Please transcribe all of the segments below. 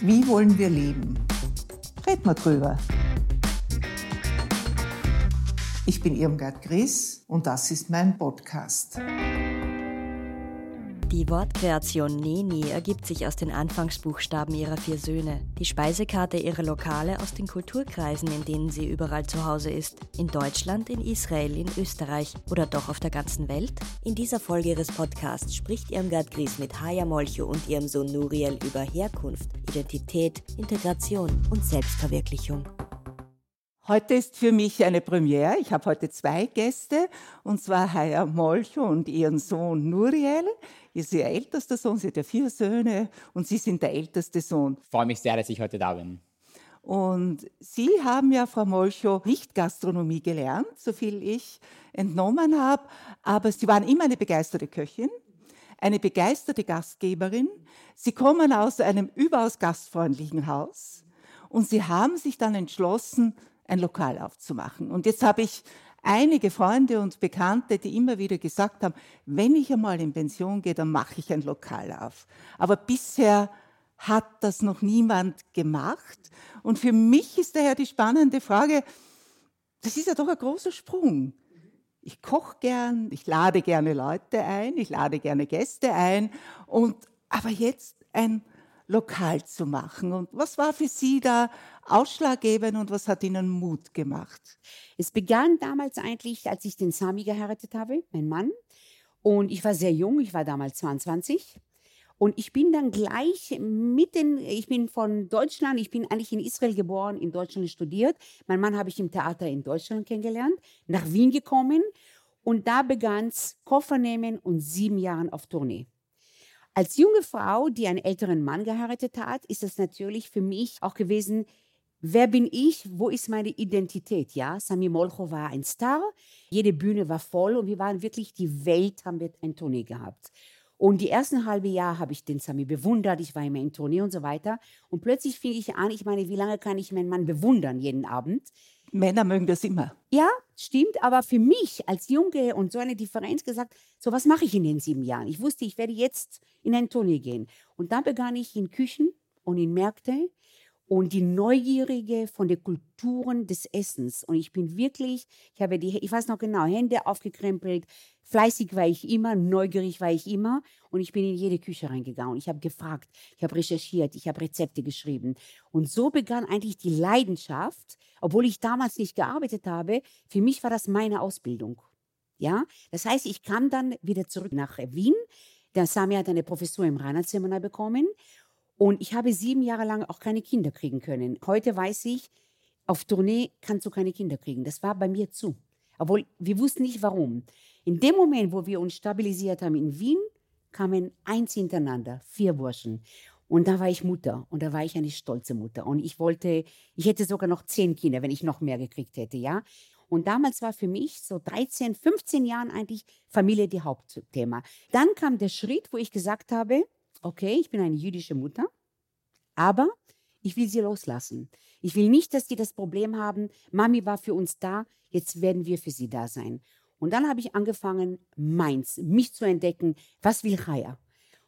Wie wollen wir leben? Red mal drüber. Ich bin Irmgard Gries und das ist mein Podcast. Die Wortkreation Neni ergibt sich aus den Anfangsbuchstaben ihrer vier Söhne. Die Speisekarte ihrer Lokale aus den Kulturkreisen, in denen sie überall zu Hause ist. In Deutschland, in Israel, in Österreich oder doch auf der ganzen Welt? In dieser Folge ihres Podcasts spricht Irmgard Gries mit Haya Molcho und ihrem Sohn Nuriel über Herkunft, Identität, Integration und Selbstverwirklichung. Heute ist für mich eine Premiere. Ich habe heute zwei Gäste, und zwar Haya Molcho und ihren Sohn Nuriel. Ihr seid ihr ältester Sohn, sie hat ja vier Söhne und Sie sind der älteste Sohn. Ich freue mich sehr, dass ich heute da bin. Und Sie haben ja, Frau Molcho, nicht Gastronomie gelernt, so viel ich entnommen habe, aber Sie waren immer eine begeisterte Köchin, eine begeisterte Gastgeberin. Sie kommen aus einem überaus gastfreundlichen Haus und Sie haben sich dann entschlossen, ein Lokal aufzumachen. Und jetzt habe ich einige Freunde und Bekannte, die immer wieder gesagt haben, wenn ich einmal in Pension gehe, dann mache ich ein Lokal auf. Aber bisher hat das noch niemand gemacht. Und für mich ist daher die spannende Frage, das ist ja doch ein großer Sprung. Ich koche gern, ich lade gerne Leute ein, ich lade gerne Gäste ein. Und, aber jetzt ein lokal zu machen. Und was war für Sie da ausschlaggebend und was hat Ihnen Mut gemacht? Es begann damals eigentlich, als ich den Sami geheiratet habe, mein Mann. Und ich war sehr jung, ich war damals 22. Und ich bin dann gleich mitten, ich bin von Deutschland, ich bin eigentlich in Israel geboren, in Deutschland studiert. Mein Mann habe ich im Theater in Deutschland kennengelernt, nach Wien gekommen. Und da begann es Koffer nehmen und sieben Jahre auf Tournee. Als junge Frau, die einen älteren Mann geheiratet hat, ist es natürlich für mich auch gewesen, wer bin ich, wo ist meine Identität, ja? Sami Molcho war ein Star, jede Bühne war voll und wir waren wirklich, die Welt haben wir ein Tournee gehabt. Und die ersten halbe Jahre habe ich den Sami bewundert, ich war immer in Tournee und so weiter. Und plötzlich fing ich an, ich meine, wie lange kann ich meinen Mann bewundern jeden Abend? Männer mögen das immer. Ja, stimmt. Aber für mich als Junge und so eine Differenz gesagt, so was mache ich in den sieben Jahren? Ich wusste, ich werde jetzt in ein Tournee gehen. Und dann begann ich in Küchen und in Märkte und die Neugierige von den Kulturen des Essens. Und ich bin wirklich, ich habe die, ich weiß noch genau, Hände aufgekrempelt, fleißig war ich immer, neugierig war ich immer und ich bin in jede Küche reingegangen. Ich habe gefragt, ich habe recherchiert, ich habe Rezepte geschrieben. Und so begann eigentlich die Leidenschaft, obwohl ich damals nicht gearbeitet habe, für mich war das meine Ausbildung. Ja, das heißt, ich kam dann wieder zurück nach Wien. Der Sami hat eine Professur im Reinhardt-Seminar bekommen und ich habe sieben Jahre lang auch keine Kinder kriegen können. Heute weiß ich, auf Tournee kannst du keine Kinder kriegen. Das war bei mir zu. Obwohl wir wussten nicht warum. In dem Moment, wo wir uns stabilisiert haben in Wien, kamen eins hintereinander, vier Burschen. Und da war ich Mutter und da war ich eine stolze Mutter. Und ich wollte, ich hätte sogar noch zehn Kinder, wenn ich noch mehr gekriegt hätte, ja. Und damals war für mich so 13, 15 Jahren eigentlich Familie die Hauptthema. Dann kam der Schritt, wo ich gesagt habe, okay, ich bin eine jüdische Mutter, aber ich will sie loslassen. Ich will nicht, dass die das Problem haben, Mami war für uns da, jetzt werden wir für sie da sein. Und dann habe ich angefangen, meins, mich zu entdecken, was will Chaya?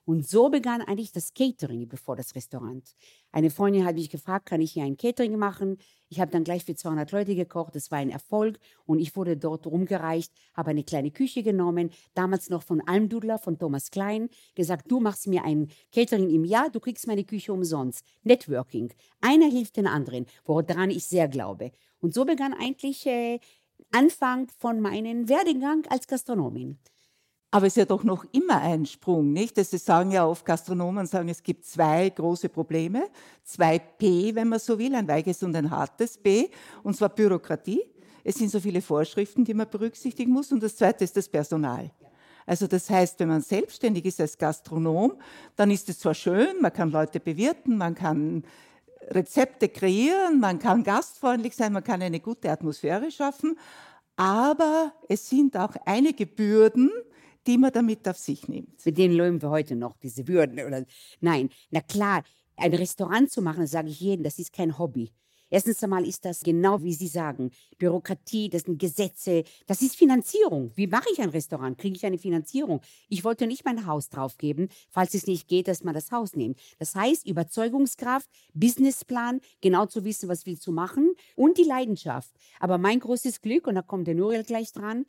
Und so begann eigentlich das Catering bevor das Restaurant. Eine Freundin hat mich gefragt, kann ich hier ein Catering machen? Ich habe dann gleich für 200 Leute gekocht. Das war ein Erfolg und ich wurde dort rumgereicht, habe eine kleine Küche genommen, damals noch von Almdudler, von Thomas Klein, gesagt, du machst mir ein Catering im Jahr, du kriegst meine Küche umsonst. Networking. Einer hilft den anderen, woran ich sehr glaube. Und so begann eigentlich äh, Anfang von meinem Werdegang als Gastronomin. Aber es ist ja doch noch immer ein Sprung, nicht? Das sagen ja oft Gastronomen, sagen, es gibt zwei große Probleme, zwei P, wenn man so will, ein weiches und ein hartes B, und zwar Bürokratie. Es sind so viele Vorschriften, die man berücksichtigen muss, und das zweite ist das Personal. Also das heißt, wenn man selbstständig ist als Gastronom, dann ist es zwar schön, man kann Leute bewirten, man kann Rezepte kreieren, man kann gastfreundlich sein, man kann eine gute Atmosphäre schaffen, aber es sind auch einige Bürden, die man damit auf sich nimmt. Mit denen lösen wir heute noch, diese Würden. Oder, nein, na klar, ein Restaurant zu machen, das sage ich jedem, das ist kein Hobby. Erstens einmal ist das genau wie Sie sagen, Bürokratie, das sind Gesetze, das ist Finanzierung. Wie mache ich ein Restaurant? Kriege ich eine Finanzierung? Ich wollte nicht mein Haus draufgeben, falls es nicht geht, dass man das Haus nimmt. Das heißt, Überzeugungskraft, Businessplan, genau zu wissen, was willst du machen und die Leidenschaft. Aber mein großes Glück, und da kommt der Nuriel gleich dran,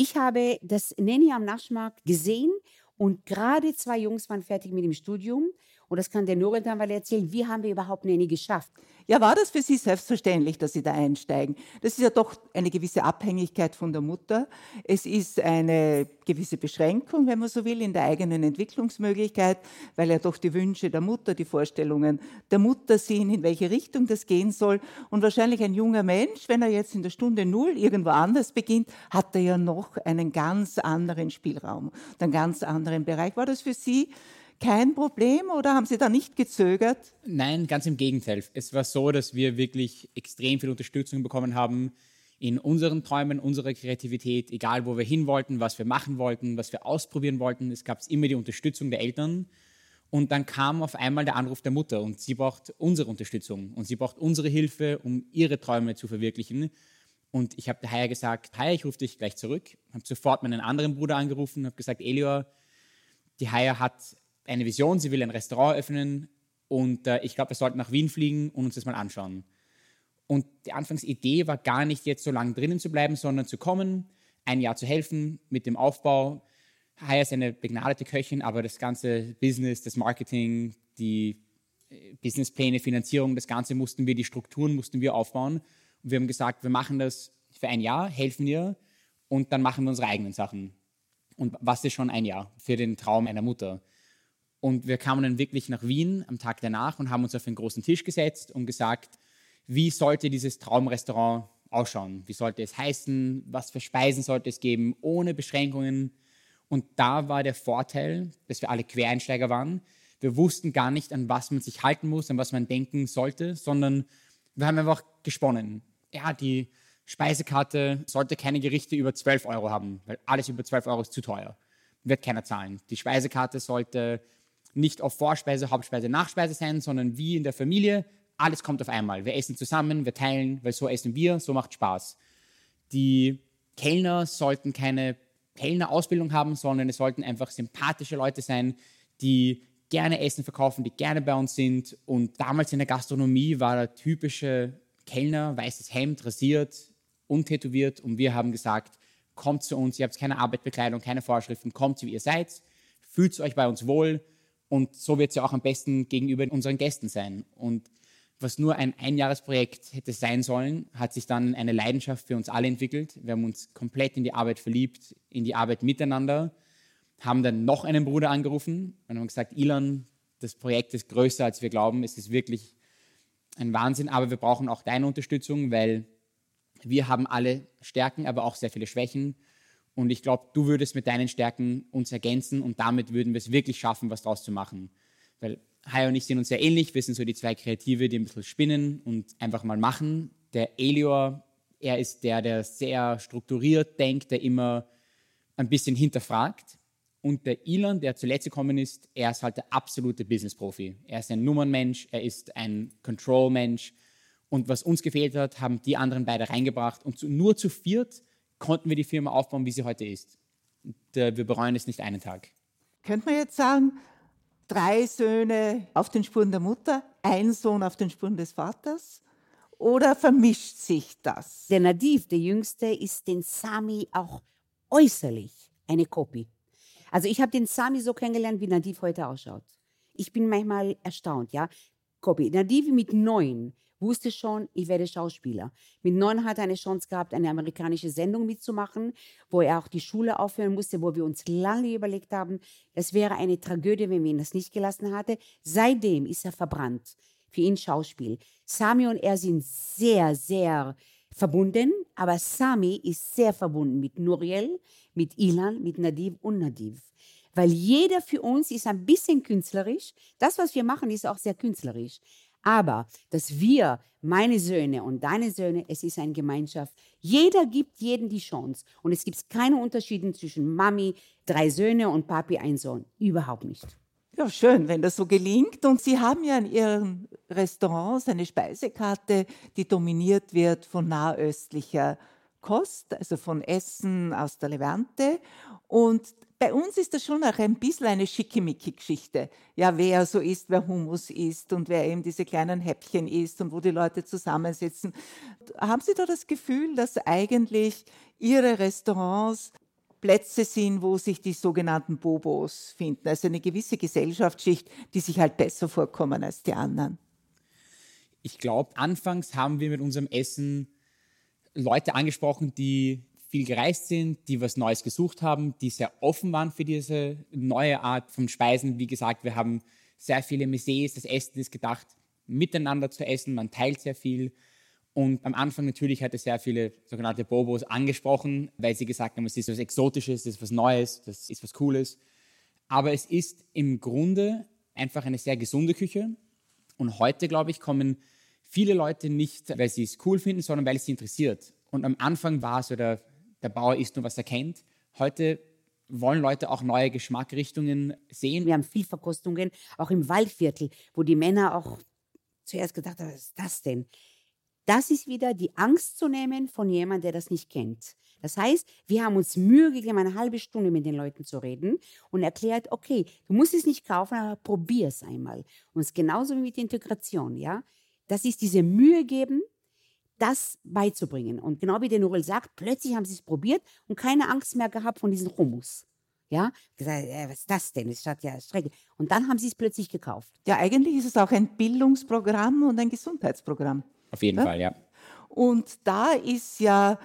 ich habe das Nenni am Naschmarkt gesehen und gerade zwei Jungs waren fertig mit dem Studium und das kann der Nuriel dann mal erzählen, wie haben wir überhaupt Nenni geschafft? Ja, war das für Sie selbstverständlich, dass Sie da einsteigen? Das ist ja doch eine gewisse Abhängigkeit von der Mutter. Es ist eine gewisse Beschränkung, wenn man so will, in der eigenen Entwicklungsmöglichkeit, weil ja doch die Wünsche der Mutter, die Vorstellungen der Mutter sind, in welche Richtung das gehen soll. Und wahrscheinlich ein junger Mensch, wenn er jetzt in der Stunde Null irgendwo anders beginnt, hat er ja noch einen ganz anderen Spielraum, einen ganz anderen Bereich. War das für Sie kein Problem oder haben Sie da nicht gezögert? Nein, ganz im Gegenteil. Es war so, dass wir wirklich extrem viel Unterstützung bekommen haben in unseren Träumen, unserer Kreativität, egal wo wir hin wollten, was wir machen wollten, was wir ausprobieren wollten. Es gab immer die Unterstützung der Eltern. Und dann kam auf einmal der Anruf der Mutter und sie braucht unsere Unterstützung und sie braucht unsere Hilfe, um ihre Träume zu verwirklichen. Und ich habe der Haya gesagt, Haya, ich rufe dich gleich zurück. Habe sofort meinen anderen Bruder angerufen, habe gesagt, Elior, die Haya hat eine Vision, sie will ein Restaurant öffnen und äh, ich glaube, wir sollten nach Wien fliegen und uns das mal anschauen. Und die Anfangsidee war gar nicht jetzt so lange drinnen zu bleiben, sondern zu kommen, ein Jahr zu helfen mit dem Aufbau. Haya ist eine begnadete Köchin, aber das ganze Business, das Marketing, die äh, Businesspläne, Finanzierung, das Ganze mussten wir, die Strukturen mussten wir aufbauen. Und wir haben gesagt, wir machen das für ein Jahr, helfen wir und dann machen wir unsere eigenen Sachen. Und was ist schon ein Jahr für den Traum einer Mutter? Und wir kamen dann wirklich nach Wien am Tag danach und haben uns auf einen großen Tisch gesetzt und gesagt, wie sollte dieses Traumrestaurant ausschauen? Wie sollte es heißen? Was für Speisen sollte es geben? Ohne Beschränkungen. Und da war der Vorteil, dass wir alle Quereinsteiger waren. Wir wussten gar nicht, an was man sich halten muss, an was man denken sollte, sondern wir haben einfach gesponnen. Ja, die Speisekarte sollte keine Gerichte über 12 Euro haben, weil alles über 12 Euro ist zu teuer. Wird keiner zahlen. Die Speisekarte sollte nicht auf Vorspeise, Hauptspeise, Nachspeise sein, sondern wie in der Familie, alles kommt auf einmal. Wir essen zusammen, wir teilen, weil so essen wir, so macht Spaß. Die Kellner sollten keine Kellnerausbildung haben, sondern es sollten einfach sympathische Leute sein, die gerne Essen verkaufen, die gerne bei uns sind. Und damals in der Gastronomie war der typische Kellner, weißes Hemd, rasiert, untätowiert. Und wir haben gesagt, kommt zu uns, ihr habt keine Arbeitsbekleidung, keine Vorschriften, kommt, wie ihr seid, fühlt euch bei uns wohl, und so wird es ja auch am besten gegenüber unseren Gästen sein. Und was nur ein Einjahresprojekt hätte sein sollen, hat sich dann eine Leidenschaft für uns alle entwickelt. Wir haben uns komplett in die Arbeit verliebt, in die Arbeit miteinander, haben dann noch einen Bruder angerufen und haben gesagt, Ilan, das Projekt ist größer, als wir glauben. Es ist wirklich ein Wahnsinn, aber wir brauchen auch deine Unterstützung, weil wir haben alle Stärken, aber auch sehr viele Schwächen. Und ich glaube, du würdest mit deinen Stärken uns ergänzen und damit würden wir es wirklich schaffen, was draus zu machen. Weil Hai und ich sind uns sehr ähnlich. Wir sind so die zwei Kreative, die ein bisschen spinnen und einfach mal machen. Der Elior, er ist der, der sehr strukturiert denkt, der immer ein bisschen hinterfragt. Und der Elon, der zuletzt gekommen ist, er ist halt der absolute Business-Profi. Er ist ein Nummernmensch, er ist ein Control-Mensch. Und was uns gefehlt hat, haben die anderen beide reingebracht. Und nur zu viert konnten wir die Firma aufbauen, wie sie heute ist. Und, äh, wir bereuen es nicht einen Tag. Könnte man jetzt sagen, drei Söhne auf den Spuren der Mutter, ein Sohn auf den Spuren des Vaters? Oder vermischt sich das? Der Nadiv, der Jüngste, ist den Sami auch äußerlich eine Kopie. Also ich habe den Sami so kennengelernt, wie Nadiv heute ausschaut. Ich bin manchmal erstaunt, ja. Kopie. Nadiv mit neun wusste schon, ich werde Schauspieler. Mit neun hat er eine Chance gehabt, eine amerikanische Sendung mitzumachen, wo er auch die Schule aufhören musste, wo wir uns lange überlegt haben, es wäre eine Tragödie, wenn wir ihn das nicht gelassen hatte. Seitdem ist er verbrannt. Für ihn Schauspiel. Sami und er sind sehr, sehr verbunden, aber Sami ist sehr verbunden mit Nuriel, mit Ilan, mit Nadiv und Nadiv. Weil jeder für uns ist ein bisschen künstlerisch. Das, was wir machen, ist auch sehr künstlerisch. Aber dass wir, meine Söhne und deine Söhne, es ist eine Gemeinschaft. Jeder gibt jedem die Chance. Und es gibt keine Unterschiede zwischen Mami, drei Söhne und Papi, ein Sohn. Überhaupt nicht. Ja, schön, wenn das so gelingt. Und Sie haben ja in Ihren Restaurants eine Speisekarte, die dominiert wird von nahöstlicher Kost, also von Essen aus der Levante. Und bei uns ist das schon auch ein bisschen eine Schickimicki-Geschichte. Ja, wer so isst, wer Hummus isst und wer eben diese kleinen Häppchen isst und wo die Leute zusammensitzen. Haben Sie da das Gefühl, dass eigentlich Ihre Restaurants Plätze sind, wo sich die sogenannten Bobos finden? Also eine gewisse Gesellschaftsschicht, die sich halt besser vorkommen als die anderen. Ich glaube, anfangs haben wir mit unserem Essen Leute angesprochen, die viel gereist sind, die was Neues gesucht haben, die sehr offen waren für diese neue Art von Speisen. Wie gesagt, wir haben sehr viele Messés. Das Essen ist gedacht, miteinander zu essen. Man teilt sehr viel. Und am Anfang natürlich hatte sehr viele sogenannte Bobos angesprochen, weil sie gesagt haben, es ist was Exotisches, das ist was Neues, das ist was Cooles. Aber es ist im Grunde einfach eine sehr gesunde Küche. Und heute, glaube ich, kommen viele Leute nicht, weil sie es cool finden, sondern weil es sie interessiert. Und am Anfang war es so der der Bauer isst nur, was er kennt. Heute wollen Leute auch neue Geschmackrichtungen sehen. Wir haben viel Verkostungen, auch im Waldviertel, wo die Männer auch zuerst gedacht haben, was ist das denn? Das ist wieder die Angst zu nehmen von jemandem, der das nicht kennt. Das heißt, wir haben uns Mühe gegeben, eine halbe Stunde mit den Leuten zu reden und erklärt, okay, du musst es nicht kaufen, aber probier es einmal. Und es ist genauso wie mit Integration, ja. Das ist diese Mühe geben, das beizubringen. Und genau wie der Nurel sagt, plötzlich haben sie es probiert und keine Angst mehr gehabt von diesem Hummus. Ja, gesagt, äh, was ist das denn? Das schaut ja schrecklich. Und dann haben sie es plötzlich gekauft. Ja, eigentlich ist es auch ein Bildungsprogramm und ein Gesundheitsprogramm. Auf jeden ja? Fall, ja. Und da ist ja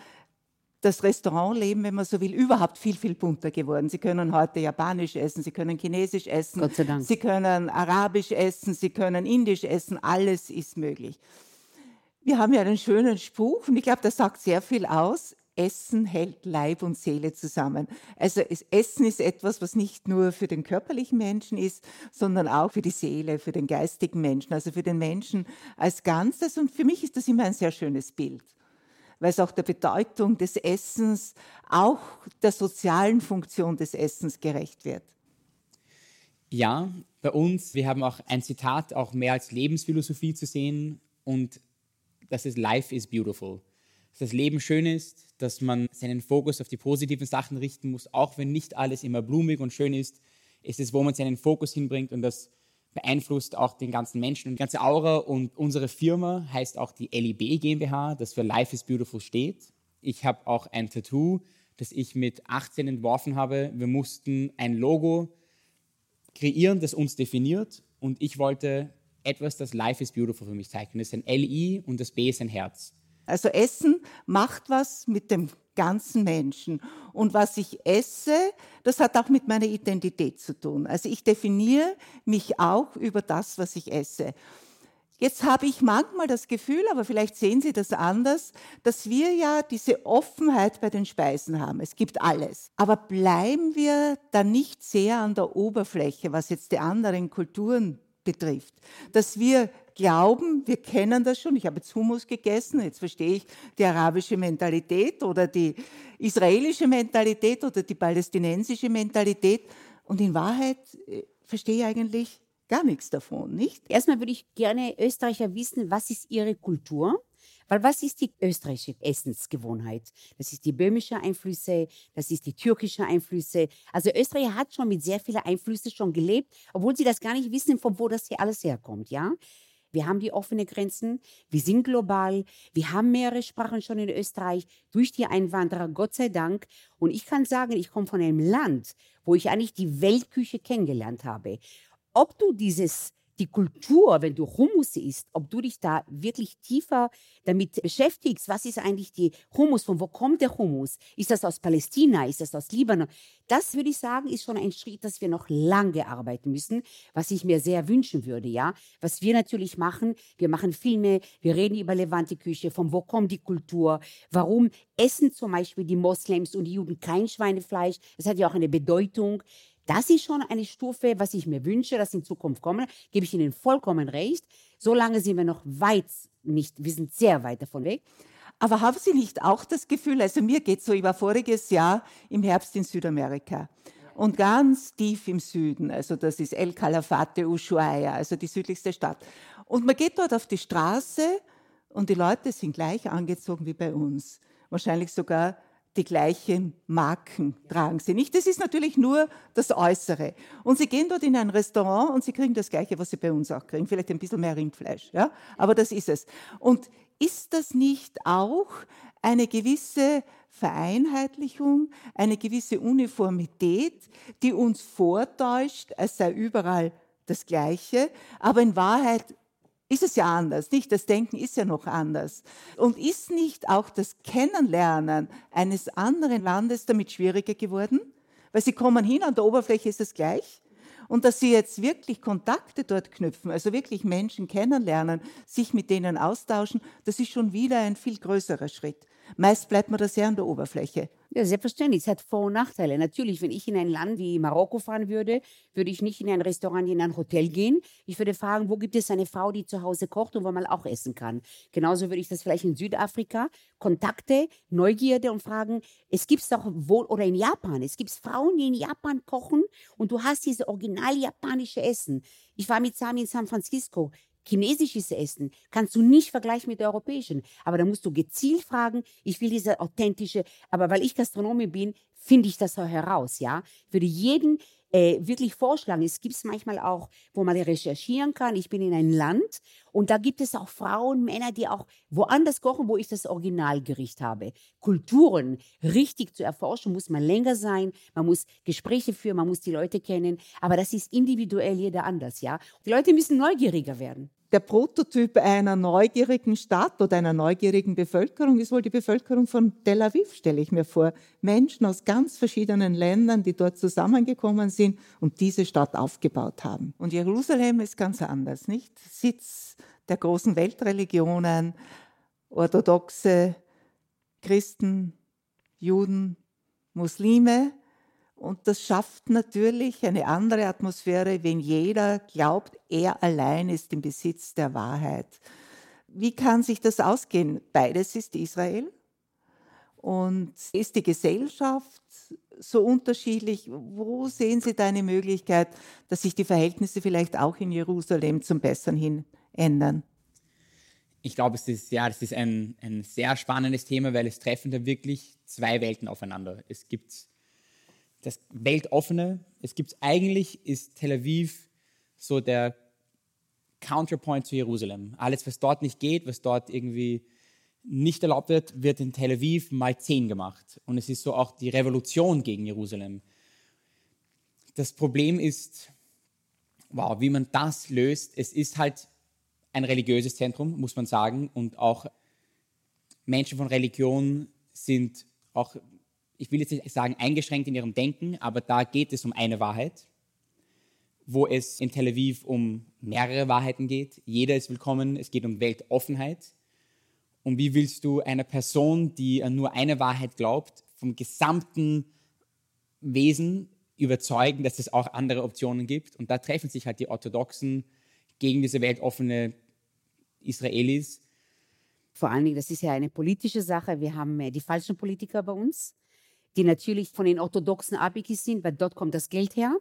das Restaurantleben, wenn man so will, überhaupt viel, viel bunter geworden. Sie können heute Japanisch essen, Sie können Chinesisch essen, Gott sei Dank. Sie können Arabisch essen, Sie können Indisch essen, alles ist möglich. Wir haben ja einen schönen Spruch und ich glaube, das sagt sehr viel aus. Essen hält Leib und Seele zusammen. Also Essen ist etwas, was nicht nur für den körperlichen Menschen ist, sondern auch für die Seele, für den geistigen Menschen, also für den Menschen als Ganzes. Und für mich ist das immer ein sehr schönes Bild, weil es auch der Bedeutung des Essens, auch der sozialen Funktion des Essens gerecht wird. Ja, bei uns, wir haben auch ein Zitat, auch mehr als Lebensphilosophie zu sehen und dass es Life is beautiful. Dass das Leben schön ist, dass man seinen Fokus auf die positiven Sachen richten muss, auch wenn nicht alles immer blumig und schön ist, ist es, wo man seinen Fokus hinbringt und das beeinflusst auch den ganzen Menschen und die ganze Aura. Und unsere Firma heißt auch die LIB GmbH, das für Life is Beautiful steht. Ich habe auch ein Tattoo, das ich mit 18 entworfen habe. Wir mussten ein Logo kreieren, das uns definiert. Und ich wollte etwas, das Life is Beautiful für mich zeigt. Und das ist ein LI und das B ist ein Herz. Also Essen macht was mit dem ganzen Menschen. Und was ich esse, das hat auch mit meiner Identität zu tun. Also ich definiere mich auch über das, was ich esse. Jetzt habe ich manchmal das Gefühl, aber vielleicht sehen Sie das anders, dass wir ja diese Offenheit bei den Speisen haben. Es gibt alles. Aber bleiben wir da nicht sehr an der Oberfläche, was jetzt die anderen Kulturen betrifft. Dass wir glauben, wir kennen das schon, ich habe jetzt Hummus gegessen, jetzt verstehe ich die arabische Mentalität oder die israelische Mentalität oder die palästinensische Mentalität und in Wahrheit äh, verstehe ich eigentlich gar nichts davon, nicht? Erstmal würde ich gerne Österreicher wissen, was ist ihre Kultur? Weil was ist die österreichische Essensgewohnheit? Das ist die böhmische Einflüsse, das ist die türkische Einflüsse. Also Österreich hat schon mit sehr vielen Einflüssen schon gelebt, obwohl sie das gar nicht wissen, von wo das hier alles herkommt, ja? Wir haben die offenen Grenzen, wir sind global, wir haben mehrere Sprachen schon in Österreich durch die Einwanderer, Gott sei Dank. Und ich kann sagen, ich komme von einem Land, wo ich eigentlich die Weltküche kennengelernt habe. Ob du dieses die Kultur, wenn du Hummus isst, ob du dich da wirklich tiefer damit beschäftigst, was ist eigentlich die Hummus, von wo kommt der Hummus? Ist das aus Palästina, ist das aus Libanon? Das würde ich sagen, ist schon ein Schritt, dass wir noch lange arbeiten müssen, was ich mir sehr wünschen würde, ja. Was wir natürlich machen, wir machen Filme, wir reden über Levante Küche, von wo kommt die Kultur, warum essen zum Beispiel die Moslems und die Juden kein Schweinefleisch, das hat ja auch eine Bedeutung. Das ist schon eine Stufe, was ich mir wünsche, dass in Zukunft kommen. Gebe ich Ihnen vollkommen recht. Solange sind wir noch weit nicht, wir sind sehr weit davon weg. Aber haben Sie nicht auch das Gefühl, also mir geht so, ich war voriges Jahr im Herbst in Südamerika. und ganz tief im Süden. Also das ist El Calafate Ushuaia, also die südlichste Stadt. Und man geht dort auf die Straße und die Leute sind gleich angezogen wie bei uns. Wahrscheinlich sogar die gleichen Marken tragen sie nicht. Das ist natürlich nur das Äußere. Und sie gehen dort in ein Restaurant und sie kriegen das Gleiche, was sie bei uns auch kriegen. Vielleicht ein bisschen mehr Rindfleisch, ja? Aber das ist es. Und ist das nicht auch eine gewisse Vereinheitlichung, eine gewisse Uniformität, die uns vortäuscht, es sei überall das Gleiche, aber in Wahrheit ist es ja anders, nicht? Das Denken ist ja noch anders. Und ist nicht auch das Kennenlernen eines anderen Landes damit schwieriger geworden? Weil sie kommen hin, an der Oberfläche ist es gleich. Und dass sie jetzt wirklich Kontakte dort knüpfen, also wirklich Menschen kennenlernen, sich mit denen austauschen, das ist schon wieder ein viel größerer Schritt. Meist bleibt man da sehr an der Oberfläche. Ja, selbstverständlich. Es hat Vor- und Nachteile. Natürlich, wenn ich in ein Land wie Marokko fahren würde, würde ich nicht in ein Restaurant, in ein Hotel gehen. Ich würde fragen, wo gibt es eine Frau, die zu Hause kocht und wo man auch essen kann. Genauso würde ich das vielleicht in Südafrika. Kontakte, Neugierde und fragen, es gibt es doch wohl, oder in Japan, es gibt Frauen, die in Japan kochen und du hast diese original japanische Essen. Ich war mit Sami in San Francisco chinesisches Essen kannst du nicht vergleichen mit europäischen. Aber da musst du gezielt fragen, ich will diese authentische, aber weil ich Gastronomie bin, finde ich das auch heraus, ja. Ich würde jeden äh, wirklich vorschlagen. Es gibt es manchmal auch, wo man recherchieren kann. Ich bin in ein Land und da gibt es auch Frauen, Männer, die auch woanders kochen, wo ich das Originalgericht habe. Kulturen richtig zu erforschen, muss man länger sein, man muss Gespräche führen, man muss die Leute kennen. Aber das ist individuell jeder anders, ja. Die Leute müssen neugieriger werden der Prototyp einer neugierigen Stadt oder einer neugierigen Bevölkerung ist wohl die Bevölkerung von Tel Aviv, stelle ich mir vor. Menschen aus ganz verschiedenen Ländern, die dort zusammengekommen sind und diese Stadt aufgebaut haben. Und Jerusalem ist ganz anders, nicht? Sitz der großen Weltreligionen, orthodoxe Christen, Juden, Muslime, und das schafft natürlich eine andere Atmosphäre, wenn jeder glaubt, er allein ist im Besitz der Wahrheit. Wie kann sich das ausgehen? Beides ist Israel. Und ist die Gesellschaft so unterschiedlich? Wo sehen Sie da eine Möglichkeit, dass sich die Verhältnisse vielleicht auch in Jerusalem zum Besseren hin ändern? Ich glaube, es ist, ja, das ist ein, ein sehr spannendes Thema, weil es treffen da wirklich zwei Welten aufeinander. Es gibt das Weltoffene. Es gibt eigentlich, ist Tel Aviv so der Counterpoint zu Jerusalem. Alles, was dort nicht geht, was dort irgendwie nicht erlaubt wird, wird in Tel Aviv mal zehn gemacht. Und es ist so auch die Revolution gegen Jerusalem. Das Problem ist, wow, wie man das löst. Es ist halt ein religiöses Zentrum, muss man sagen. Und auch Menschen von Religion sind auch ich will jetzt nicht sagen eingeschränkt in ihrem Denken, aber da geht es um eine Wahrheit, wo es in Tel Aviv um mehrere Wahrheiten geht. Jeder ist willkommen, es geht um Weltoffenheit. Und wie willst du einer Person, die an nur eine Wahrheit glaubt, vom gesamten Wesen überzeugen, dass es auch andere Optionen gibt? Und da treffen sich halt die Orthodoxen gegen diese weltoffene Israelis. Vor allen Dingen, das ist ja eine politische Sache. Wir haben äh, die falschen Politiker bei uns die natürlich von den Orthodoxen abhängig sind, weil dort kommt das Geld her.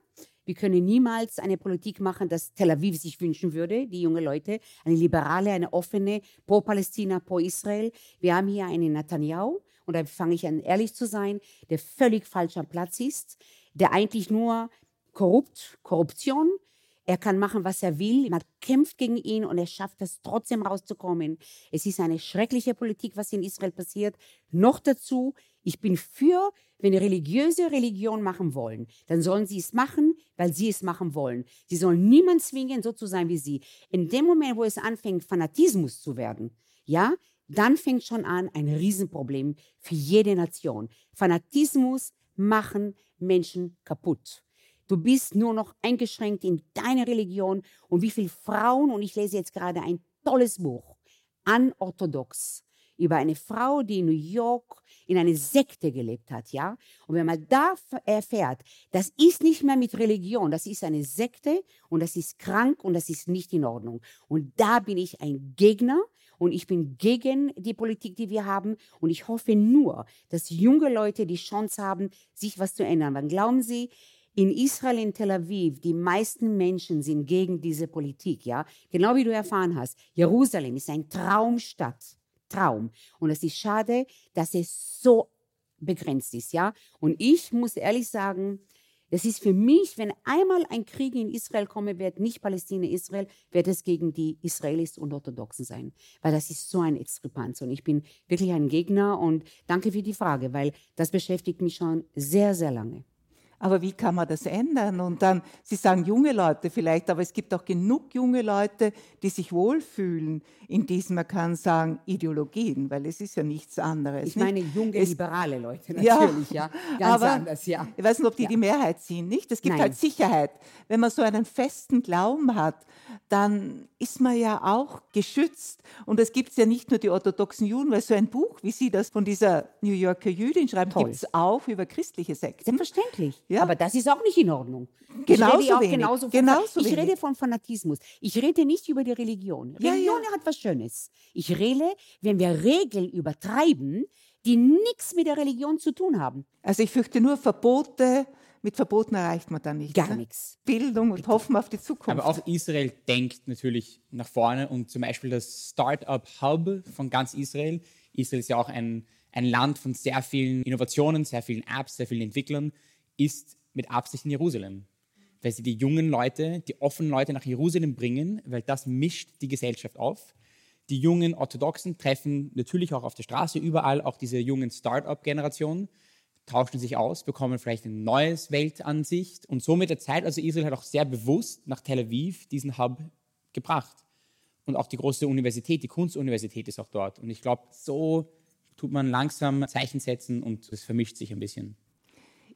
Wir können niemals eine Politik machen, das Tel Aviv sich wünschen würde, die junge Leute. Eine liberale, eine offene, pro-Palästina, pro-Israel. Wir haben hier einen Netanyahu, und da fange ich an, ehrlich zu sein, der völlig falsch am Platz ist, der eigentlich nur korrupt, Korruption, er kann machen, was er will. Man kämpft gegen ihn und er schafft es trotzdem rauszukommen. Es ist eine schreckliche Politik, was in Israel passiert. Noch dazu, ich bin für, wenn religiöse Religion machen wollen, dann sollen sie es machen, weil sie es machen wollen. Sie sollen niemand zwingen, so zu sein wie sie. In dem Moment, wo es anfängt, Fanatismus zu werden, ja, dann fängt schon an ein Riesenproblem für jede Nation. Fanatismus machen Menschen kaputt. Du bist nur noch eingeschränkt in deiner Religion und wie viele Frauen, und ich lese jetzt gerade ein tolles Buch, anorthodox, über eine Frau, die in New York in eine Sekte gelebt hat, ja? Und wenn man da erfährt, das ist nicht mehr mit Religion, das ist eine Sekte und das ist krank und das ist nicht in Ordnung. Und da bin ich ein Gegner und ich bin gegen die Politik, die wir haben und ich hoffe nur, dass junge Leute die Chance haben, sich was zu ändern. Wann glauben Sie, in Israel, in Tel Aviv, die meisten Menschen sind gegen diese Politik, ja. Genau wie du erfahren hast. Jerusalem ist ein Traumstadt. Traum. Und es ist schade, dass es so begrenzt ist, ja. Und ich muss ehrlich sagen, das ist für mich, wenn einmal ein Krieg in Israel kommen wird, nicht Palästina, Israel, wird es gegen die Israelis und Orthodoxen sein. Weil das ist so ein Exkrepanz. Und ich bin wirklich ein Gegner und danke für die Frage, weil das beschäftigt mich schon sehr, sehr lange. Aber wie kann man das ändern? Und dann, Sie sagen junge Leute vielleicht, aber es gibt auch genug junge Leute, die sich wohlfühlen in diesen, man kann sagen, Ideologien, weil es ist ja nichts anderes. Ich meine junge, es, liberale Leute natürlich, ja. ja. Ganz aber anders, ja. Ich weiß nicht, ob die ja. die Mehrheit sind, nicht? Es gibt Nein. halt Sicherheit. Wenn man so einen festen Glauben hat, dann ist man ja auch geschützt. Und es gibt ja nicht nur die orthodoxen Juden, weil so ein Buch, wie Sie das von dieser New Yorker Jüdin schreiben, gibt es auch über christliche Sekten. Selbstverständlich. Ja. Aber das ist auch nicht in Ordnung. Genauso ich rede auch wenig. genauso von, Genauso ich wenig. rede von Fanatismus. Ich rede nicht über die Religion. Ja, Religion ja. hat was Schönes. Ich rede, wenn wir Regeln übertreiben, die nichts mit der Religion zu tun haben. Also ich fürchte nur Verbote, mit Verboten erreicht man dann nichts. Gar ne? nichts. Bildung und hoffen auf die Zukunft. Aber auch Israel denkt natürlich nach vorne und zum Beispiel das Startup Hub von ganz Israel. Israel ist ja auch ein, ein Land von sehr vielen Innovationen, sehr vielen Apps, sehr vielen Entwicklern, ist mit Absicht in Jerusalem. Weil sie die jungen Leute, die offenen Leute nach Jerusalem bringen, weil das mischt die Gesellschaft auf. Die jungen Orthodoxen treffen natürlich auch auf der Straße, überall auch diese jungen Start-up-Generationen tauschen sich aus, bekommen vielleicht eine neue Weltansicht und so mit der Zeit, also Israel hat auch sehr bewusst nach Tel Aviv diesen Hub gebracht. Und auch die große Universität, die Kunstuniversität ist auch dort. Und ich glaube, so tut man langsam Zeichen setzen und es vermischt sich ein bisschen.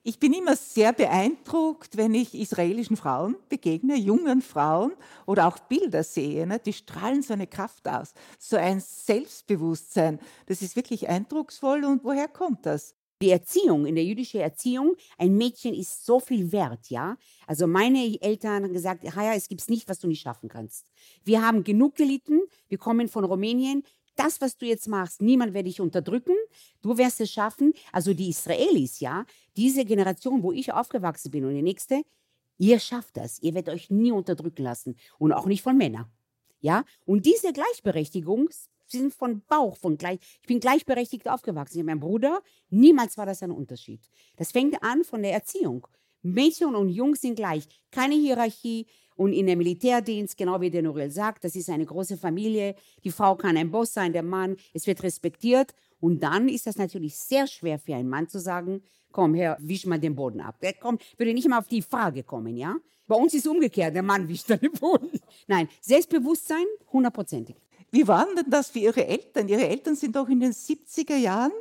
Ich bin immer sehr beeindruckt, wenn ich israelischen Frauen begegne, jungen Frauen oder auch Bilder sehe. Ne? Die strahlen so eine Kraft aus, so ein Selbstbewusstsein. Das ist wirklich eindrucksvoll. Und woher kommt das? Die Erziehung, in der jüdischen Erziehung, ein Mädchen ist so viel wert, ja. Also meine Eltern haben gesagt, ja, es gibt nicht, was du nicht schaffen kannst. Wir haben genug gelitten, wir kommen von Rumänien. Das, was du jetzt machst, niemand wird dich unterdrücken. Du wirst es schaffen. Also die Israelis, ja, diese Generation, wo ich aufgewachsen bin und die nächste, ihr schafft das. Ihr werdet euch nie unterdrücken lassen und auch nicht von Männern. Ja, und diese Gleichberechtigung Sie sind von Bauch, von gleich. Ich bin gleichberechtigt aufgewachsen. Ich habe meinen Bruder. Niemals war das ein Unterschied. Das fängt an von der Erziehung. Mädchen und Jungs sind gleich. Keine Hierarchie. Und in der Militärdienst, genau wie der Noriel sagt, das ist eine große Familie. Die Frau kann ein Boss sein, der Mann. Es wird respektiert. Und dann ist das natürlich sehr schwer für einen Mann zu sagen, komm her, wisch mal den Boden ab. Der kommt, würde nicht mal auf die Frage kommen, ja? Bei uns ist es umgekehrt, der Mann wischt dann den Boden. Nein, Selbstbewusstsein, hundertprozentig. Wie waren denn das für Ihre Eltern? Ihre Eltern sind doch in den 70er Jahren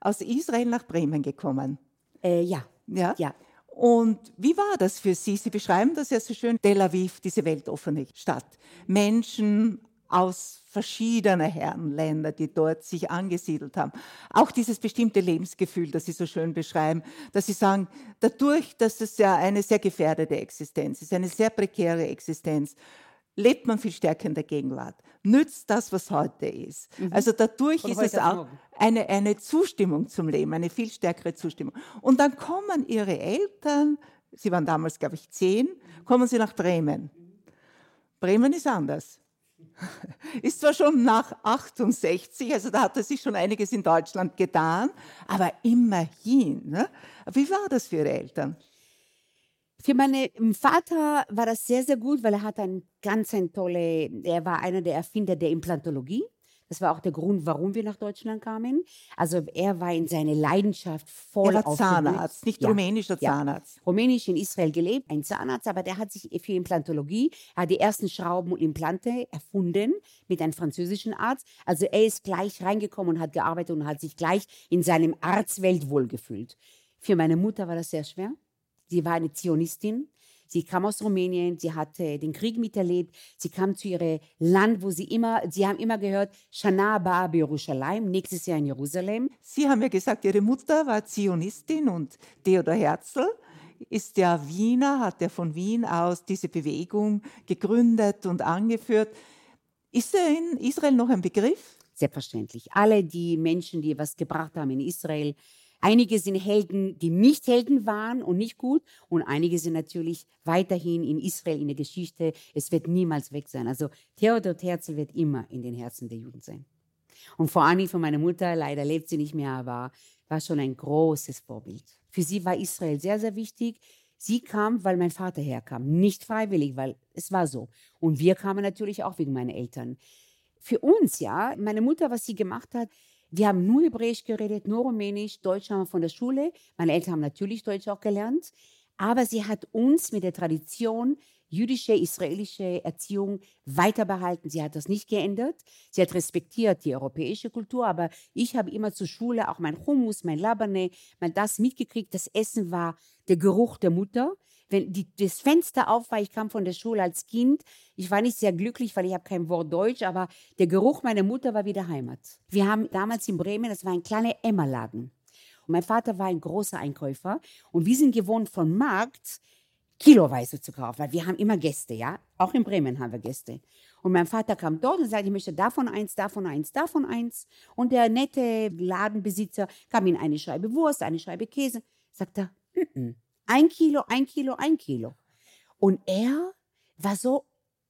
aus Israel nach Bremen gekommen. Äh, ja, Ja? ja. Und wie war das für Sie? Sie beschreiben das ja so schön, Tel Aviv, diese weltoffene Stadt. Menschen aus verschiedener Herrenländer, die dort sich angesiedelt haben. Auch dieses bestimmte Lebensgefühl, das Sie so schön beschreiben, dass Sie sagen, dadurch, dass es ja eine sehr gefährdete Existenz ist, eine sehr prekäre Existenz, lebt man viel stärker in der Gegenwart, nützt das, was heute ist. Also dadurch Von ist es auch eine, eine Zustimmung zum Leben, eine viel stärkere Zustimmung. Und dann kommen ihre Eltern, sie waren damals, glaube ich, zehn, kommen sie nach Bremen. Bremen ist anders. Ist zwar schon nach 68, also da hat er sich schon einiges in Deutschland getan, aber immerhin. Ne? Wie war das für Ihre Eltern? Für meinen Vater war das sehr, sehr gut, weil er hat ein ganz ein tolle, er war einer der Erfinder der Implantologie. Das war auch der Grund, warum wir nach Deutschland kamen. Also er war in seine Leidenschaft voll Er war. Zahnarzt, nicht Ja. rumänischer Ja. Zahnarzt. Rumänisch in Israel gelebt, ein Zahnarzt, aber der hat sich für Implantologie, er hat die ersten Schrauben und Implante erfunden mit einem französischen Arzt. Also er ist gleich reingekommen und hat gearbeitet und hat sich gleich in seinem Arztwelt wohlgefühlt. Für meine Mutter war das sehr schwer. Sie war eine Zionistin. Sie kam aus Rumänien, sie hatte den Krieg miterlebt, sie kam zu ihrem Land, wo sie immer, sie haben immer gehört, Shana Ba Jerusalem, nächstes Jahr in Jerusalem. Sie haben ja gesagt, Ihre Mutter war Zionistin und Theodor Herzl ist ja Wiener, hat ja von Wien aus diese Bewegung gegründet und angeführt. Ist er in Israel noch ein Begriff? Selbstverständlich. Alle die Menschen, die was gebracht haben in Israel, Einige sind Helden, die nicht Helden waren und nicht gut. Und einige sind natürlich weiterhin in Israel in der Geschichte. Es wird niemals weg sein. Also Theodor Herzl wird immer in den Herzen der Juden sein. Und vor allem für meine Mutter, leider lebt sie nicht mehr, aber war schon ein großes Vorbild. Für sie war Israel sehr, sehr wichtig. Sie kam, weil mein Vater herkam, nicht freiwillig, weil es war so. Und wir kamen natürlich auch wegen meinen Eltern. Für uns, ja, meine Mutter, was sie gemacht hat, wir haben nur Hebräisch geredet, nur Rumänisch, Deutsch haben wir von der Schule. Meine Eltern haben natürlich Deutsch auch gelernt. Aber sie hat uns mit der Tradition jüdische, israelische Erziehung weiter behalten. Sie hat das nicht geändert. Sie hat respektiert die europäische Kultur, aber ich habe immer zur Schule auch mein Hummus, mein Labane, mein das mitgekriegt. Das Essen war der Geruch der Mutter. Wenn die, das Fenster auf war, ich kam von der Schule als Kind, ich war nicht sehr glücklich, weil ich habe kein Wort Deutsch, aber der Geruch meiner Mutter war wieder Heimat. Wir haben damals in Bremen, das war ein kleiner Emmerladen. Und mein Vater war ein großer Einkäufer und wir sind gewohnt von Markt kiloweise zu kaufen, weil wir haben immer Gäste, ja. Auch in Bremen haben wir Gäste. Und mein Vater kam dort und sagte, ich möchte davon eins, davon eins, davon eins. Und der nette Ladenbesitzer kam in eine Scheibe Wurst, eine Scheibe Käse. Sagt er, N -n, ein Kilo, ein Kilo, ein Kilo. Und er war so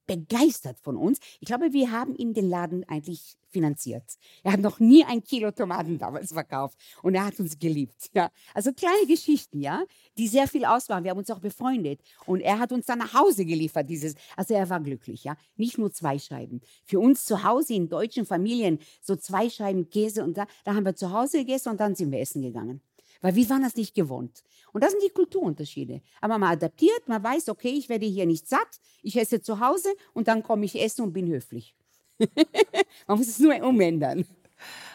begeistert von uns. Ich glaube, wir haben ihn den Laden eigentlich finanziert. Er hat noch nie ein Kilo Tomaten damals verkauft und er hat uns geliebt. Ja. Also kleine Geschichten, ja, die sehr viel ausmachen. Wir haben uns auch befreundet und er hat uns dann nach Hause geliefert. Dieses, also er war glücklich, ja. Nicht nur zwei Scheiben. Für uns zu Hause in deutschen Familien so zwei Scheiben Käse und da, da haben wir zu Hause gegessen und dann sind wir essen gegangen. Weil wir waren das nicht gewohnt. Und das sind die Kulturunterschiede. Aber man adaptiert, man weiß, okay, ich werde hier nicht satt, ich esse zu Hause und dann komme ich essen und bin höflich. man muss es nur umändern.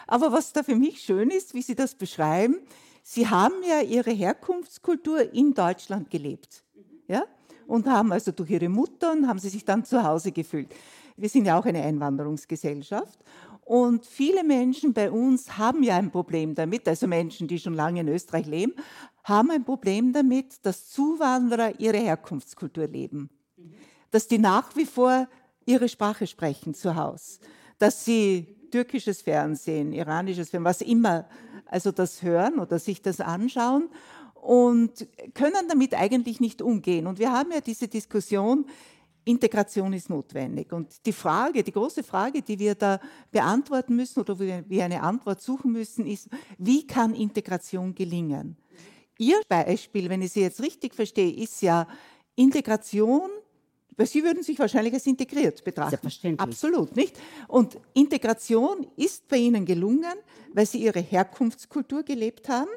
Aber was da für mich schön ist, wie Sie das beschreiben, Sie haben ja Ihre Herkunftskultur in Deutschland gelebt. Ja? Und haben also durch Ihre Mutter und haben Sie sich dann zu Hause gefühlt. Wir sind ja auch eine Einwanderungsgesellschaft. Und viele Menschen bei uns haben ja ein Problem damit, also Menschen, die schon lange in Österreich leben, haben ein Problem damit, dass Zuwanderer ihre Herkunftskultur leben. Dass die nach wie vor ihre Sprache sprechen zu Hause. Dass sie türkisches Fernsehen, iranisches Fernsehen, was immer, also das hören oder sich das anschauen und können damit eigentlich nicht umgehen. Und wir haben ja diese Diskussion, Integration ist notwendig. Und die Frage, die große Frage, die wir da beantworten müssen oder wo wir eine Antwort suchen müssen, ist, wie kann Integration gelingen? Ihr Beispiel, wenn ich Sie jetzt richtig verstehe, ist ja Integration, weil Sie würden sich wahrscheinlich als integriert betrachten. Selbstverständlich. Absolut, nicht? Und Integration ist bei Ihnen gelungen, weil Sie Ihre Herkunftskultur gelebt haben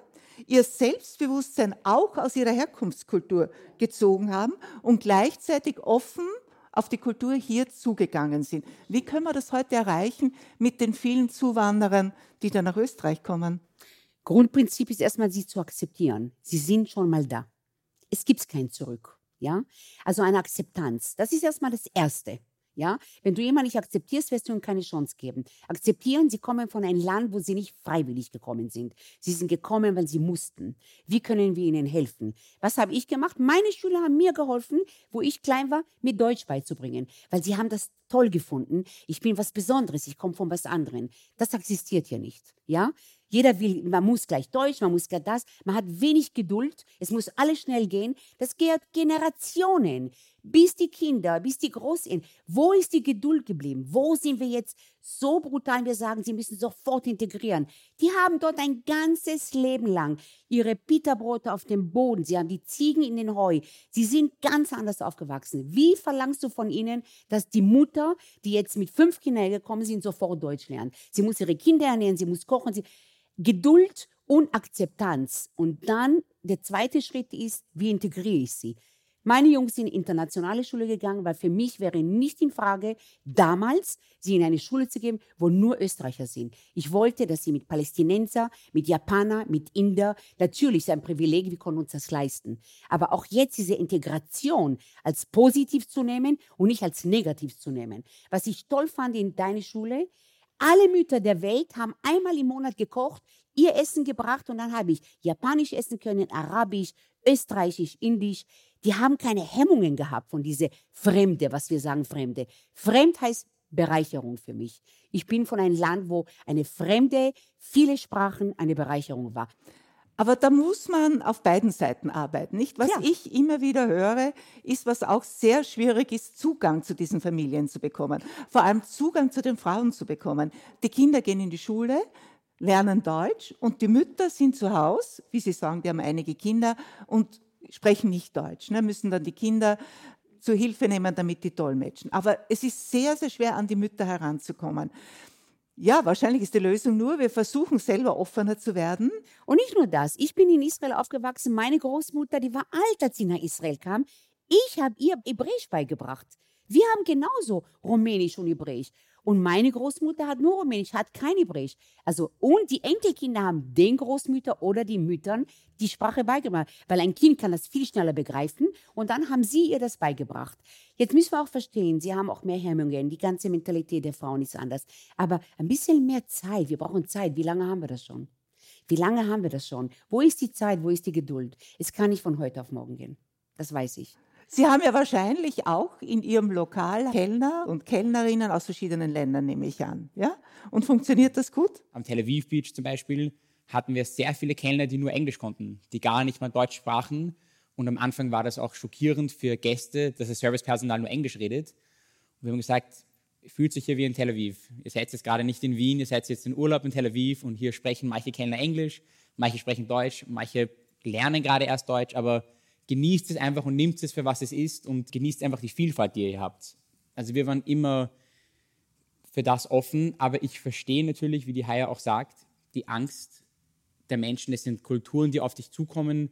ihr Selbstbewusstsein auch aus ihrer Herkunftskultur gezogen haben und gleichzeitig offen auf die Kultur hier zugegangen sind. Wie können wir das heute erreichen mit den vielen Zuwanderern, die da nach Österreich kommen? Grundprinzip ist erstmal, sie zu akzeptieren. Sie sind schon mal da. Es gibt kein Zurück. Ja? Also eine Akzeptanz. Das ist erstmal das Erste. Ja, wenn du jemanden nicht akzeptierst, wirst du ihm keine Chance geben. Akzeptieren, sie kommen von einem Land, wo sie nicht freiwillig gekommen sind. Sie sind gekommen, weil sie mussten. Wie können wir ihnen helfen? Was habe ich gemacht? Meine Schüler haben mir geholfen, wo ich klein war, mir Deutsch beizubringen, weil sie haben das toll gefunden. Ich bin was Besonderes, ich komme von was anderem. Das existiert hier nicht. Ja, jeder will, man muss gleich Deutsch, man muss gleich das. Man hat wenig Geduld. Es muss alles schnell gehen. Das geht Generationen bis die Kinder, bis die Großeltern. Wo ist die Geduld geblieben? Wo sind wir jetzt so brutal? Wir sagen, sie müssen sofort integrieren. Die haben dort ein ganzes Leben lang ihre Bitterbrote auf dem Boden. Sie haben die Ziegen in den Heu. Sie sind ganz anders aufgewachsen. Wie verlangst du von ihnen, dass die Mutter, die jetzt mit fünf Kindern gekommen sind, sofort Deutsch lernt? Sie muss ihre Kinder ernähren, sie muss kochen. Sie Geduld und Akzeptanz. Und dann der zweite Schritt ist, wie integriere ich sie? Meine Jungs sind in internationale Schule gegangen, weil für mich wäre nicht in Frage, damals sie in eine Schule zu geben, wo nur Österreicher sind. Ich wollte, dass sie mit Palästinenser, mit Japaner, mit Inder, natürlich ist ein Privileg, wir können uns das leisten. Aber auch jetzt diese Integration als positiv zu nehmen und nicht als negativ zu nehmen. Was ich toll fand in deiner Schule, alle Mütter der Welt haben einmal im Monat gekocht, ihr Essen gebracht und dann habe ich Japanisch essen können, Arabisch, Österreichisch, Indisch die haben keine Hemmungen gehabt von diese Fremde, was wir sagen Fremde. Fremd heißt Bereicherung für mich. Ich bin von einem Land, wo eine Fremde, viele Sprachen eine Bereicherung war. Aber da muss man auf beiden Seiten arbeiten, nicht? Was Ja. ich immer wieder höre, ist, was auch sehr schwierig ist, Zugang zu diesen Familien zu bekommen. Vor allem Zugang zu den Frauen zu bekommen. Die Kinder gehen in die Schule, lernen Deutsch und die Mütter sind zu Hause, wie Sie sagen, die haben einige Kinder und sprechen nicht Deutsch, ne? müssen dann die Kinder zur Hilfe nehmen, damit die dolmetschen. Aber es ist sehr, sehr schwer, an die Mütter heranzukommen. Ja, wahrscheinlich ist die Lösung nur, wir versuchen selber offener zu werden. Und nicht nur das. Ich bin in Israel aufgewachsen. Meine Großmutter, die war alt, als sie nach Israel kam. Ich habe ihr Hebräisch beigebracht. Wir haben genauso Rumänisch und Hebräisch. Und meine Großmutter hat nur Rumänisch, hat kein Hebräisch. Also, und die Enkelkinder haben den Großmütter oder die Müttern die Sprache beigebracht. Weil ein Kind kann das viel schneller begreifen und dann haben sie ihr das beigebracht. Jetzt müssen wir auch verstehen, sie haben auch mehr Hemmungen. Die ganze Mentalität der Frauen ist anders. Aber ein bisschen mehr Zeit. Wir brauchen Zeit. Wie lange haben wir das schon? Wie lange haben wir das schon? Wo ist die Zeit? Wo ist die Geduld? Es kann nicht von heute auf morgen gehen. Das weiß ich. Sie haben ja wahrscheinlich auch in Ihrem Lokal Kellner und Kellnerinnen aus verschiedenen Ländern, nehme ich an. Ja? Und funktioniert das gut? Am Tel Aviv Beach zum Beispiel hatten wir sehr viele Kellner, die nur Englisch konnten, die gar nicht mal Deutsch sprachen. Und am Anfang war das auch schockierend für Gäste, dass das Servicepersonal nur Englisch redet. Und wir haben gesagt, fühlt sich hier wie in Tel Aviv. Ihr seid jetzt gerade nicht in Wien, ihr seid jetzt in Urlaub in Tel Aviv und hier sprechen manche Kellner Englisch, manche sprechen Deutsch, manche lernen gerade erst Deutsch, aber genießt es einfach und nimmt es für was es ist und genießt einfach die Vielfalt, die ihr habt. Also wir waren immer für das offen, aber ich verstehe natürlich, wie die Haya auch sagt, die Angst der Menschen. Es sind Kulturen, die auf dich zukommen.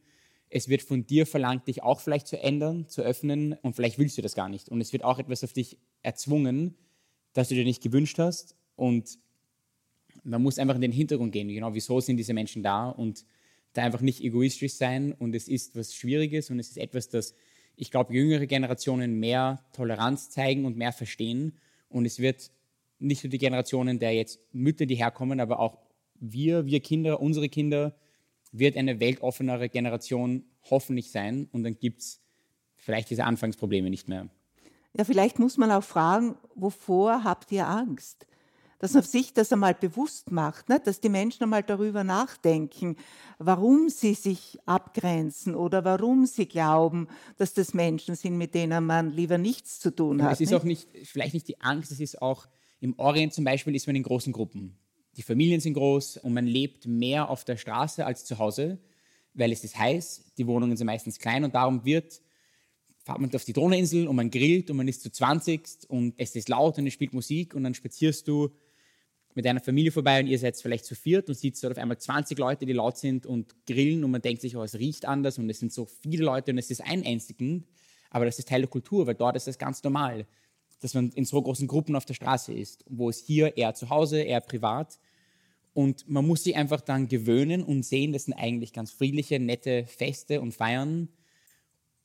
Es wird von dir verlangt, dich auch vielleicht zu ändern, zu öffnen und vielleicht willst du das gar nicht. Und es wird auch etwas auf dich erzwungen, das du dir nicht gewünscht hast. Und man muss einfach in den Hintergrund gehen. Genau, wieso sind diese Menschen da? Und da einfach nicht egoistisch sein. Und es ist was Schwieriges und es ist etwas, das ich glaube, jüngere Generationen mehr Toleranz zeigen und mehr verstehen. Und es wird nicht nur die Generationen der jetzt Mütter, die herkommen, aber auch wir, wir Kinder, unsere Kinder, wird eine weltoffenere Generation hoffentlich sein. Und dann gibt es vielleicht diese Anfangsprobleme nicht mehr. Ja, vielleicht muss man auch fragen, wovor habt ihr Angst? Dass man sich das einmal bewusst macht, ne? dass die Menschen einmal darüber nachdenken, warum sie sich abgrenzen oder warum sie glauben, dass das Menschen sind, mit denen man lieber nichts zu tun hat. Es ist nicht? auch nicht, vielleicht nicht die Angst, es ist auch, im Orient zum Beispiel ist man in großen Gruppen. Die Familien sind groß und man lebt mehr auf der Straße als zu Hause, weil es ist heiß, die Wohnungen sind meistens klein und darum wird, fahrt man auf die Drohneninsel und man grillt und man ist zu 20 und es ist laut und es spielt Musik und dann spazierst du mit deiner Familie vorbei und ihr seid vielleicht zu viert und siehst dort auf einmal 20 Leute, die laut sind und grillen und man denkt sich, oh, es riecht anders und es sind so viele Leute und es ist einängstigend, aber das ist Teil der Kultur, weil dort ist das ganz normal, dass man in so großen Gruppen auf der Straße ist, wo es hier eher zu Hause, eher privat. Und man muss sich einfach dann gewöhnen und sehen, das sind eigentlich ganz friedliche, nette Feste und Feiern,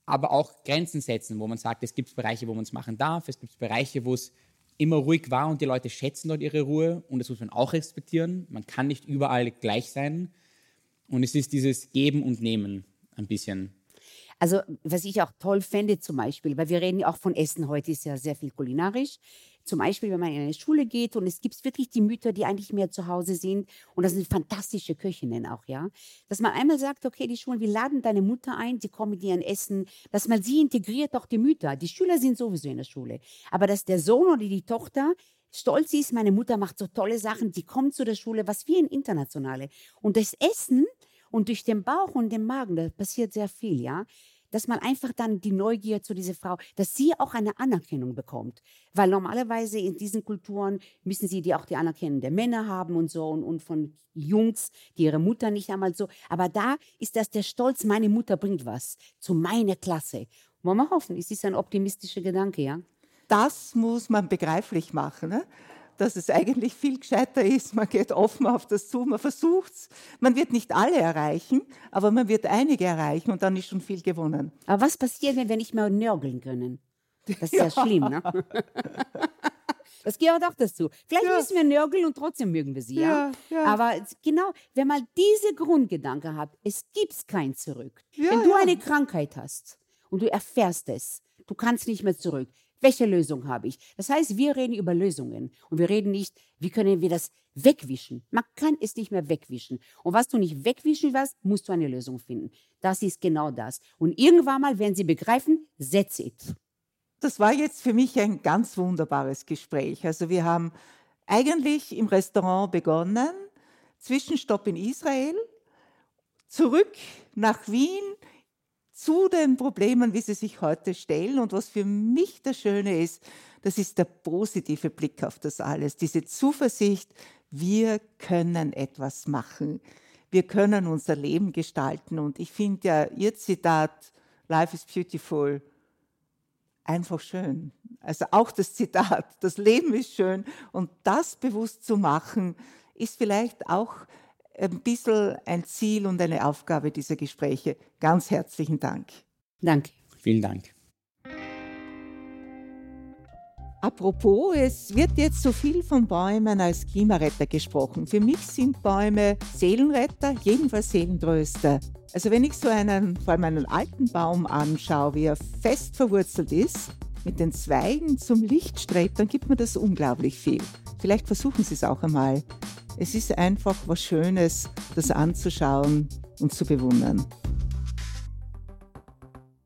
aber auch Grenzen setzen, wo man sagt, es gibt Bereiche, wo man es machen darf, es gibt Bereiche, wo es immer ruhig war und die Leute schätzen dort ihre Ruhe und das muss man auch respektieren. Man kann nicht überall gleich sein und es ist dieses Geben und Nehmen ein bisschen. Also, was ich auch toll fände zum Beispiel, weil wir reden ja auch von Essen, heute ist ja sehr viel kulinarisch. Zum Beispiel, wenn man in eine Schule geht und es gibt wirklich die Mütter, die eigentlich mehr zu Hause sind und das sind fantastische Köchinnen auch, ja. Dass man einmal sagt, okay, die Schulen, wir laden deine Mutter ein, sie kommen mit ihren Essen, dass man sie integriert, auch die Mütter. Die Schüler sind sowieso in der Schule. Aber dass der Sohn oder die Tochter stolz ist, meine Mutter macht so tolle Sachen, die kommt zu der Schule, was wie ein Internationale. Und das Essen und durch den Bauch und den Magen, da passiert sehr viel, ja. Dass man einfach dann die Neugier zu dieser Frau, dass sie auch eine Anerkennung bekommt. Weil normalerweise in diesen Kulturen müssen sie die auch die Anerkennung der Männer haben und so und, und von Jungs, die ihre Mutter nicht einmal so. Aber da ist das der Stolz, meine Mutter bringt was zu meiner Klasse. Wollen wir hoffen, es ist ein optimistischer Gedanke, ja. das muss man begreiflich machen, ne? Dass es eigentlich viel gescheiter ist. Man geht offen auf das zu, man versucht es. Man wird nicht alle erreichen, aber man wird einige erreichen und dann ist schon viel gewonnen. Aber was passiert, wenn wir nicht mehr nörgeln können? Das ist ja, schlimm, ne? Das gehört auch dazu. Vielleicht Ja. müssen wir nörgeln und trotzdem mögen wir sie, ja? Ja, ja. Aber genau, wenn man diese Grundgedanke hat, es gibt kein Zurück. Ja, wenn du ja. eine Krankheit hast und du erfährst es, du kannst nicht mehr zurück. Welche Lösung habe ich? Das heißt, wir reden über Lösungen und wir reden nicht, wie können wir das wegwischen. Man kann es nicht mehr wegwischen. Und was du nicht wegwischen willst, musst du eine Lösung finden. Das ist genau das. Und irgendwann mal werden sie begreifen, that's it. Das war jetzt für mich ein ganz wunderbares Gespräch. Also wir haben eigentlich im Restaurant begonnen, Zwischenstopp in Israel, zurück nach Wien, zu den Problemen, wie sie sich heute stellen. Und was für mich das Schöne ist, das ist der positive Blick auf das alles, diese Zuversicht, wir können etwas machen, wir können unser Leben gestalten. Und ich finde ja Ihr Zitat, Life is beautiful, einfach schön. Also auch das Zitat, das Leben ist schön und das bewusst zu machen, ist vielleicht auch ein bisschen ein Ziel und eine Aufgabe dieser Gespräche. Ganz herzlichen Dank. Danke. Vielen Dank. Apropos, es wird jetzt so viel von Bäumen als Klimaretter gesprochen. Für mich sind Bäume Seelenretter, jedenfalls Seelentröster. Also wenn ich so einen, vor allem einen alten Baum anschaue, wie er fest verwurzelt ist, mit den Zweigen zum Licht strebt, dann gibt mir das unglaublich viel. Vielleicht versuchen Sie es auch einmal. Es ist einfach was Schönes, das anzuschauen und zu bewundern.